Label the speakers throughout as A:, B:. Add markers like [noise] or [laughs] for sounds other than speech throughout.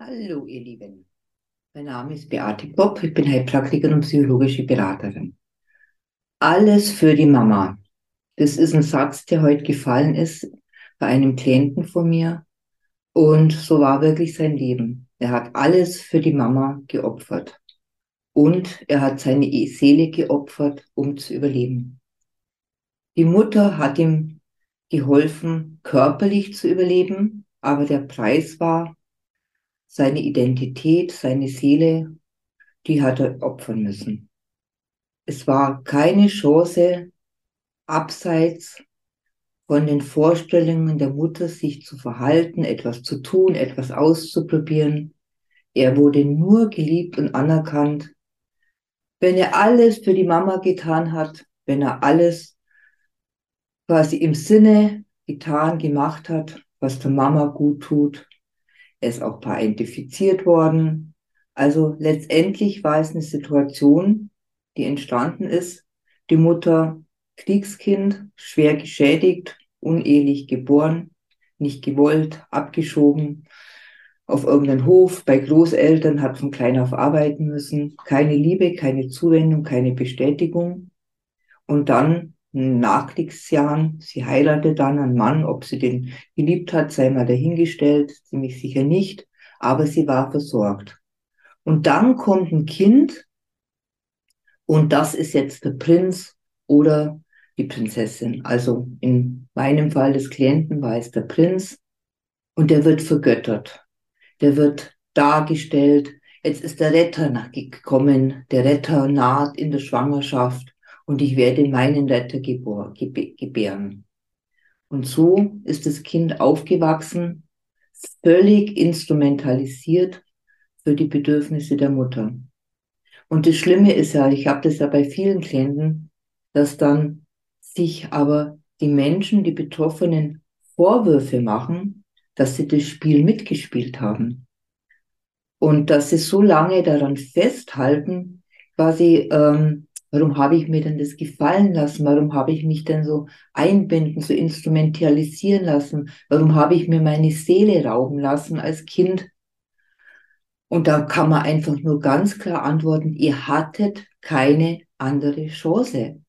A: Hallo, ihr Lieben. Mein Name ist Beate Bopp, ich bin Heilpraktikerin und psychologische Beraterin. Alles für die Mama. Das ist ein Satz, der heute gefallen ist bei einem Klienten von mir. Und so war wirklich sein Leben. Er hat alles für die Mama geopfert. Und er hat seine Seele geopfert, um zu überleben. Die Mutter hat ihm geholfen, körperlich zu überleben, aber der Preis war, seine Identität, seine Seele, die hat er opfern müssen. Es war keine Chance, abseits von den Vorstellungen der Mutter sich zu verhalten, etwas zu tun, etwas auszuprobieren. Er wurde nur geliebt und anerkannt, wenn er alles für die Mama getan hat, wenn er alles quasi im Sinne getan, gemacht hat, was der Mama gut tut, er ist auch parentifiziert worden. Also letztendlich war es eine Situation, die entstanden ist. Die Mutter Kriegskind, schwer geschädigt, unehelich geboren, nicht gewollt, abgeschoben, auf irgendeinen Hof, bei Großeltern, hat von klein auf arbeiten müssen, keine Liebe, keine Zuwendung, keine Bestätigung. Und dann Nachkriegsjahren. Sie heiratete dann einen Mann, ob sie den geliebt hat, sei mal dahingestellt, ziemlich sicher nicht, aber sie war versorgt. Und dann kommt ein Kind und das ist jetzt der Prinz oder die Prinzessin. Also in meinem Fall des Klienten war es der Prinz und der wird vergöttert. Der wird dargestellt. Jetzt ist der Retter gekommen. Der Retter naht in der Schwangerschaft und ich werde meinen Retter gebären. Und so ist das Kind aufgewachsen, völlig instrumentalisiert für die Bedürfnisse der Mutter. Und das Schlimme ist ja, ich habe das ja bei vielen Klienten, dass dann sich aber die Menschen, die Betroffenen Vorwürfe machen, dass sie das Spiel mitgespielt haben. Und dass sie so lange daran festhalten, quasi ähm, Warum habe ich mir denn das gefallen lassen? Warum habe ich mich denn so einbinden, so instrumentalisieren lassen? Warum habe ich mir meine Seele rauben lassen als Kind? Und da kann man einfach nur ganz klar antworten, ihr hattet keine andere Chance.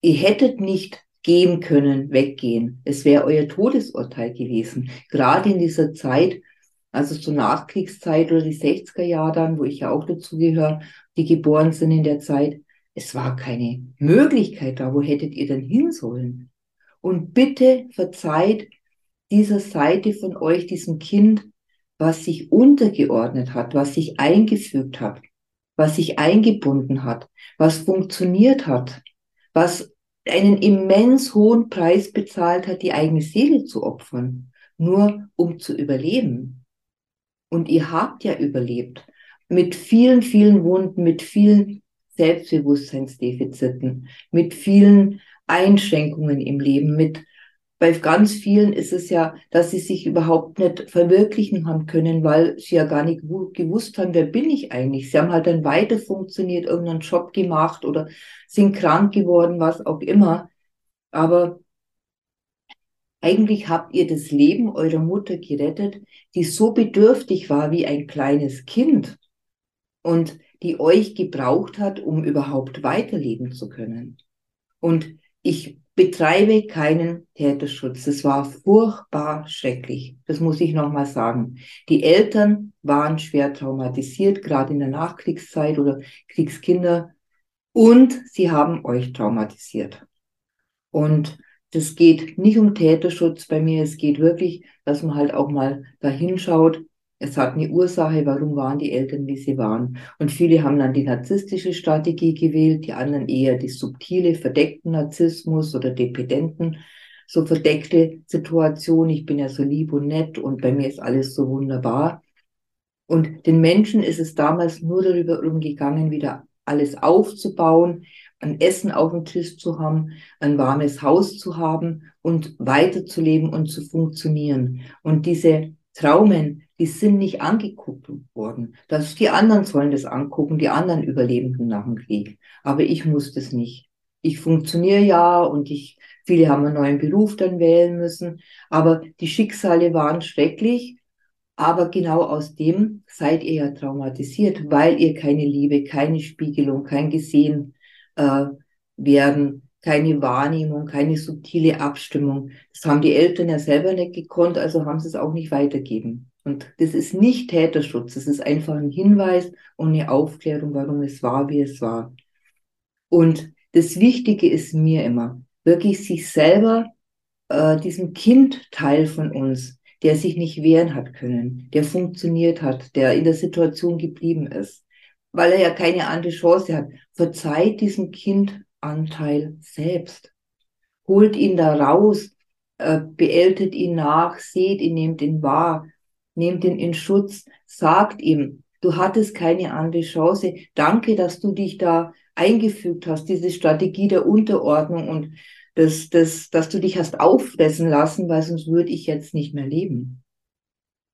A: Ihr hättet nicht gehen können, weggehen. Es wäre euer Todesurteil gewesen. Gerade in dieser Zeit, also zur Nachkriegszeit oder die 60er Jahre dann, wo ich ja auch dazugehöre, die geboren sind in der Zeit, es war keine Möglichkeit da. Wo hättet ihr denn hin sollen? Und bitte verzeiht dieser Seite von euch, diesem Kind, was sich untergeordnet hat, was sich eingefügt hat, was sich eingebunden hat, was funktioniert hat, was einen immens hohen Preis bezahlt hat, die eigene Seele zu opfern, nur um zu überleben. Und ihr habt ja überlebt. Mit vielen, vielen Wunden, mit vielen Selbstbewusstseinsdefiziten, mit vielen Einschränkungen im Leben, mit bei ganz vielen ist es ja, dass sie sich überhaupt nicht verwirklichen haben können, weil sie ja gar nicht gewusst haben, wer bin ich eigentlich. Sie haben halt dann weiter funktioniert, irgendeinen Job gemacht oder sind krank geworden, was auch immer. Aber eigentlich habt ihr das Leben eurer Mutter gerettet, die so bedürftig war wie ein kleines Kind. Und die euch gebraucht hat, um überhaupt weiterleben zu können. Und ich betreibe keinen Täterschutz. Das war furchtbar schrecklich. Das muss ich nochmal sagen. Die Eltern waren schwer traumatisiert, gerade in der Nachkriegszeit oder Kriegskinder. Und sie haben euch traumatisiert. Und das geht nicht um Täterschutz bei mir. Es geht wirklich, dass man halt auch mal da hinschaut, es hat eine Ursache, warum waren die Eltern, wie sie waren. Und viele haben dann die narzisstische Strategie gewählt, die anderen eher die subtile, verdeckten Narzissmus oder Dependenten, so verdeckte Situation. Ich bin ja so lieb und nett und bei mir ist alles so wunderbar. Und den Menschen ist es damals nur darüber umgegangen, wieder alles aufzubauen, ein Essen auf dem Tisch zu haben, ein warmes Haus zu haben und weiterzuleben und zu funktionieren. Und diese Traumen, die sind nicht angeguckt worden. Das, die anderen sollen das angucken, die anderen Überlebenden nach dem Krieg. Aber ich muss das nicht. Ich funktioniere ja und ich, viele haben einen neuen Beruf dann wählen müssen. Aber die Schicksale waren schrecklich Aber genau aus dem seid ihr ja traumatisiert, weil ihr keine Liebe, keine Spiegelung, kein Gesehen äh, werden, keine Wahrnehmung, keine subtile Abstimmung. Das haben die Eltern ja selber nicht gekonnt, also haben sie es auch nicht weitergeben. Und das ist nicht Täterschutz, das ist einfach ein Hinweis und eine Aufklärung, warum es war, wie es war. Und das Wichtige ist mir immer, wirklich sich selber, äh, diesem Kindteil von uns, der sich nicht wehren hat können, der funktioniert hat, der in der Situation geblieben ist, weil er ja keine andere Chance hat, verzeiht diesem Kindanteil selbst. Holt ihn da raus, äh, beältet ihn nach, seht ihn, nehmt ihn wahr, nehmt ihn in Schutz, sagt ihm, du hattest keine andere Chance. Danke, dass du dich da eingefügt hast, diese Strategie der Unterordnung und das, das, dass du dich hast auffressen lassen, weil sonst würde ich jetzt nicht mehr leben.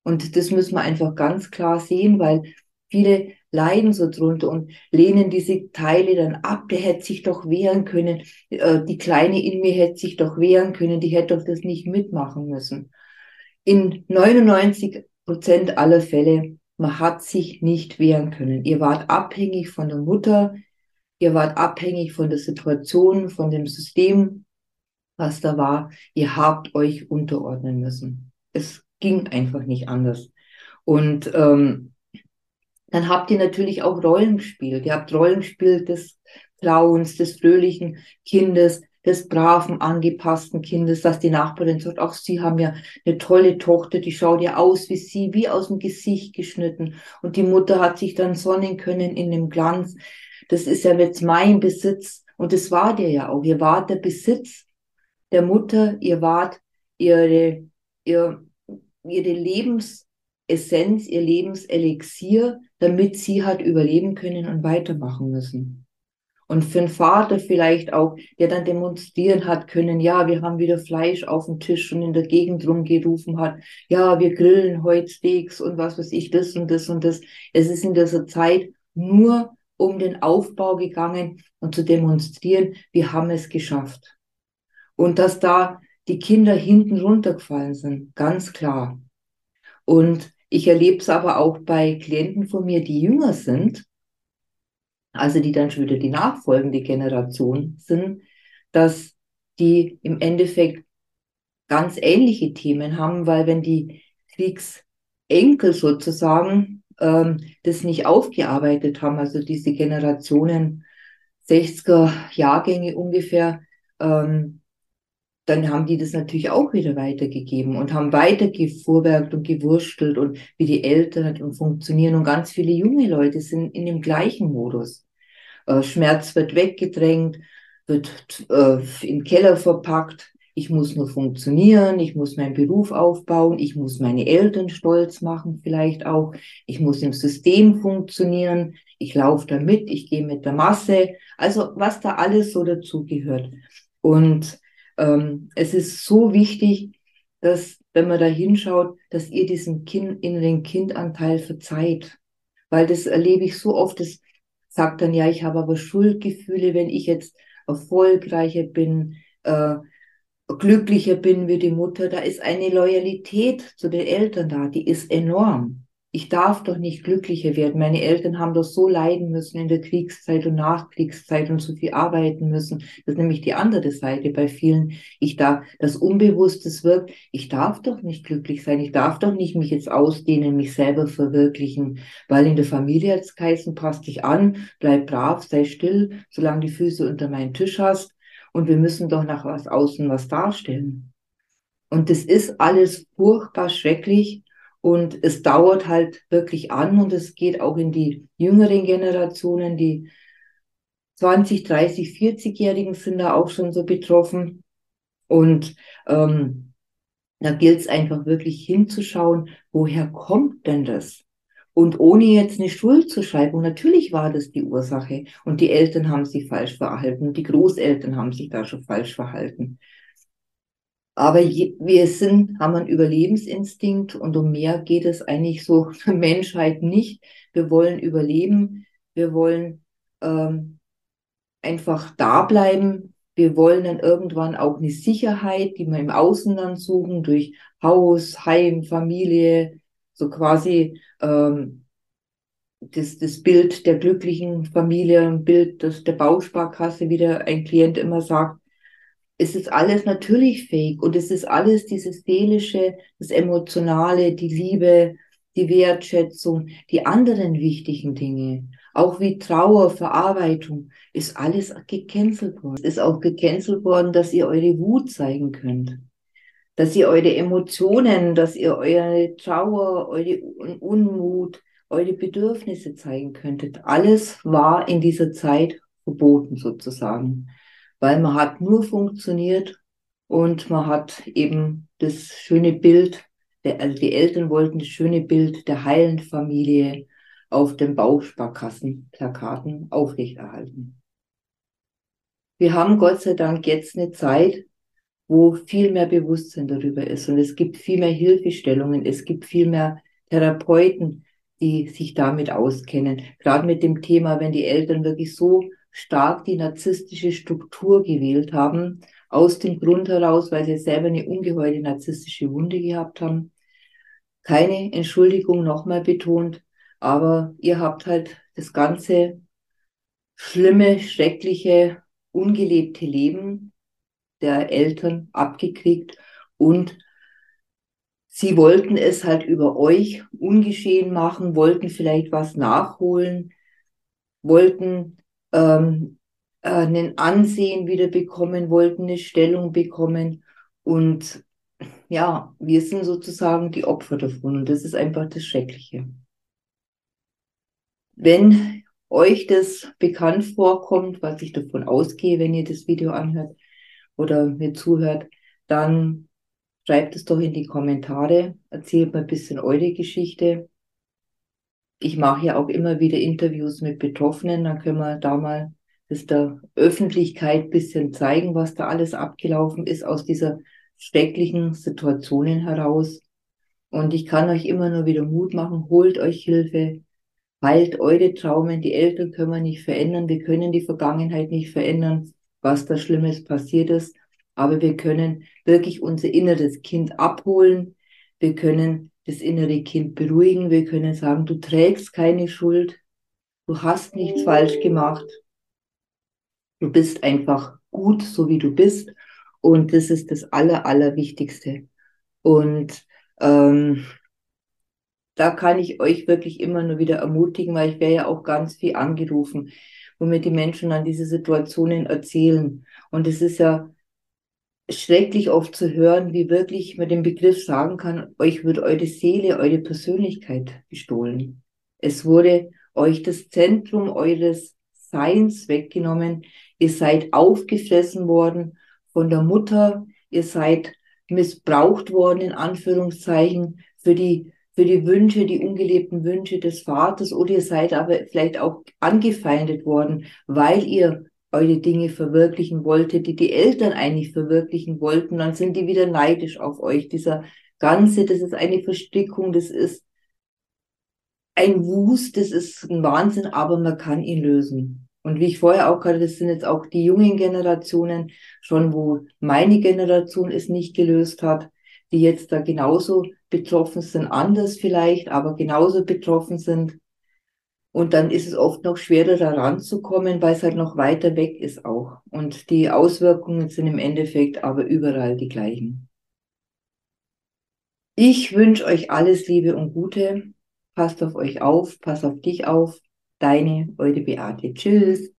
A: Und das müssen wir einfach ganz klar sehen, weil viele leiden so drunter und lehnen diese Teile dann ab. Der hätte sich doch wehren können. Äh, die Kleine in mir hätte sich doch wehren können. Die hätte doch das nicht mitmachen müssen. In 99 Prozent aller Fälle, man hat sich nicht wehren können. Ihr wart abhängig von der Mutter. Ihr wart abhängig von der Situation, von dem System, was da war. Ihr habt euch unterordnen müssen. Es ging einfach nicht anders. Und ähm, dann habt ihr natürlich auch Rollen gespielt. Ihr habt Rollen gespielt des Clowns, des fröhlichen Kindes, des braven, angepassten Kindes, dass die Nachbarin sagt, ach, Sie haben ja eine tolle Tochter, die schaut ja aus wie Sie, wie aus dem Gesicht geschnitten. Und die Mutter hat sich dann sonnen können in dem Glanz. Das ist ja jetzt mein Besitz. Und das war der ja auch. Ihr wart der Besitz der Mutter, ihr wart ihre, ihr, ihre Lebensessenz, ihr Lebenselixier, damit sie hat überleben können und weitermachen müssen. Und für einen Vater vielleicht auch, der dann demonstrieren hat können, ja, wir haben wieder Fleisch auf dem Tisch und in der Gegend rumgerufen hat, ja, wir grillen heute Steaks und was weiß ich, das und das und das. Es ist in dieser Zeit nur um den Aufbau gegangen und zu demonstrieren, wir haben es geschafft. Und dass da die Kinder hinten runtergefallen sind, ganz klar. Und ich erlebe es aber auch bei Klienten von mir, die jünger sind, also die dann schon wieder die nachfolgende Generation sind, dass die im Endeffekt ganz ähnliche Themen haben, weil wenn die Kriegsenkel sozusagen ähm, das nicht aufgearbeitet haben, also diese Generationen 60er Jahrgänge ungefähr, ähm, dann haben die das natürlich auch wieder weitergegeben und haben weiter gefuhrwerkt und gewurstelt und wie die Eltern und funktionieren. Und ganz viele junge Leute sind in dem gleichen Modus. Äh, Schmerz wird weggedrängt, wird äh, im Keller verpackt. Ich muss nur funktionieren, ich muss meinen Beruf aufbauen, ich muss meine Eltern stolz machen vielleicht auch, ich muss im System funktionieren, ich laufe da mit, ich gehe mit der Masse, also was da alles so dazugehört. Und ähm, es ist so wichtig, dass, wenn man da hinschaut, dass ihr diesen kind, inneren Kindanteil verzeiht. Weil das erlebe ich so oft, das sagt dann, ja, ich habe aber Schuldgefühle, wenn ich jetzt erfolgreicher bin, äh, glücklicher bin wie die Mutter. Da ist eine Loyalität zu den Eltern da, die ist enorm ich darf doch nicht glücklicher werden. Meine Eltern haben doch so leiden müssen in der Kriegszeit und Nachkriegszeit und so viel arbeiten müssen. Das ist nämlich die andere Seite bei vielen. Ich darf, das Unbewusstes wirkt. Ich darf doch nicht glücklich sein. Ich darf doch nicht mich jetzt ausdehnen, mich selber verwirklichen, weil in der Familie jetzt geheißen, passt dich an, bleib brav, sei still, solange die Füße unter meinen Tisch hast. Und wir müssen doch nach was außen was darstellen. Und das ist alles furchtbar schrecklich und es dauert halt wirklich an und es geht auch in die jüngeren Generationen, die 20, 30, 40-Jährigen sind da auch schon so betroffen. Und ähm, da gilt es einfach wirklich hinzuschauen, woher kommt denn das? Und ohne jetzt eine Schuld zu schreiben, natürlich war das die Ursache. Und die Eltern haben sich falsch verhalten, die Großeltern haben sich da schon falsch verhalten. Aber je, wir sind, haben einen Überlebensinstinkt und um mehr geht es eigentlich so [laughs] für Menschheit nicht. Wir wollen überleben, wir wollen ähm, einfach da bleiben. Wir wollen dann irgendwann auch eine Sicherheit, die wir im Außen dann suchen, durch Haus, Heim, Familie, so quasi ähm, das, das Bild der glücklichen Familie, ein Bild das der Bausparkasse, wie der ein Klient immer sagt, es ist alles natürlich fake und es ist alles dieses Seelische, das Emotionale, die Liebe, die Wertschätzung, die anderen wichtigen Dinge, auch wie Trauer, Verarbeitung, ist alles gecancelt worden. Es ist auch gecancelt worden, dass ihr eure Wut zeigen könnt, dass ihr eure Emotionen, dass ihr eure Trauer, eure Unmut, eure Bedürfnisse zeigen könntet. Alles war in dieser Zeit verboten sozusagen, weil man hat nur funktioniert und man hat eben das schöne Bild, der, also die Eltern wollten das schöne Bild der heilen Familie auf den Bausparkassenplakaten aufrechterhalten. Wir haben Gott sei Dank jetzt eine Zeit, wo viel mehr Bewusstsein darüber ist und es gibt viel mehr Hilfestellungen, es gibt viel mehr Therapeuten, die sich damit auskennen. Gerade mit dem Thema, wenn die Eltern wirklich so stark die narzisstische Struktur gewählt haben, aus dem Grund heraus, weil sie selber eine ungeheure narzisstische Wunde gehabt haben. Keine Entschuldigung nochmal betont, aber ihr habt halt das ganze schlimme, schreckliche, ungelebte Leben der Eltern abgekriegt und Sie wollten es halt über euch ungeschehen machen, wollten vielleicht was nachholen, wollten ähm, äh, einen Ansehen wieder bekommen, wollten eine Stellung bekommen. Und ja, wir sind sozusagen die Opfer davon. Und das ist einfach das Schreckliche. Wenn euch das bekannt vorkommt, was ich davon ausgehe, wenn ihr das Video anhört oder mir zuhört, dann Schreibt es doch in die Kommentare, erzählt mal ein bisschen eure Geschichte. Ich mache ja auch immer wieder Interviews mit Betroffenen, dann können wir da mal das der Öffentlichkeit ein bisschen zeigen, was da alles abgelaufen ist aus dieser schrecklichen Situationen heraus. Und ich kann euch immer nur wieder Mut machen, holt euch Hilfe, heilt eure Traumen. Die Eltern können wir nicht verändern, wir können die Vergangenheit nicht verändern, was da Schlimmes passiert ist. Aber wir können wirklich unser inneres Kind abholen. Wir können das innere Kind beruhigen. Wir können sagen, du trägst keine Schuld. Du hast nichts falsch gemacht. Du bist einfach gut, so wie du bist. Und das ist das Aller, Allerwichtigste. Und ähm, da kann ich euch wirklich immer nur wieder ermutigen, weil ich wäre ja auch ganz viel angerufen, wo mir die Menschen an diese Situationen erzählen. Und es ist ja schrecklich oft zu hören, wie wirklich man den Begriff sagen kann, euch wird eure Seele, eure Persönlichkeit gestohlen. Es wurde euch das Zentrum eures Seins weggenommen. Ihr seid aufgefressen worden von der Mutter. Ihr seid missbraucht worden, in Anführungszeichen, für die, für die Wünsche, die ungelebten Wünsche des Vaters. Oder ihr seid aber vielleicht auch angefeindet worden, weil ihr eure Dinge verwirklichen wollte, die die Eltern eigentlich verwirklichen wollten, dann sind die wieder neidisch auf euch. Dieser ganze, das ist eine Verstrickung, das ist ein Wust, das ist ein Wahnsinn, aber man kann ihn lösen. Und wie ich vorher auch gerade, das sind jetzt auch die jungen Generationen schon, wo meine Generation es nicht gelöst hat, die jetzt da genauso betroffen sind, anders vielleicht, aber genauso betroffen sind. Und dann ist es oft noch schwerer, da ranzukommen, weil es halt noch weiter weg ist auch. Und die Auswirkungen sind im Endeffekt aber überall die gleichen. Ich wünsche euch alles Liebe und Gute. Passt auf euch auf, passt auf dich auf. Deine, eure Beate. Tschüss.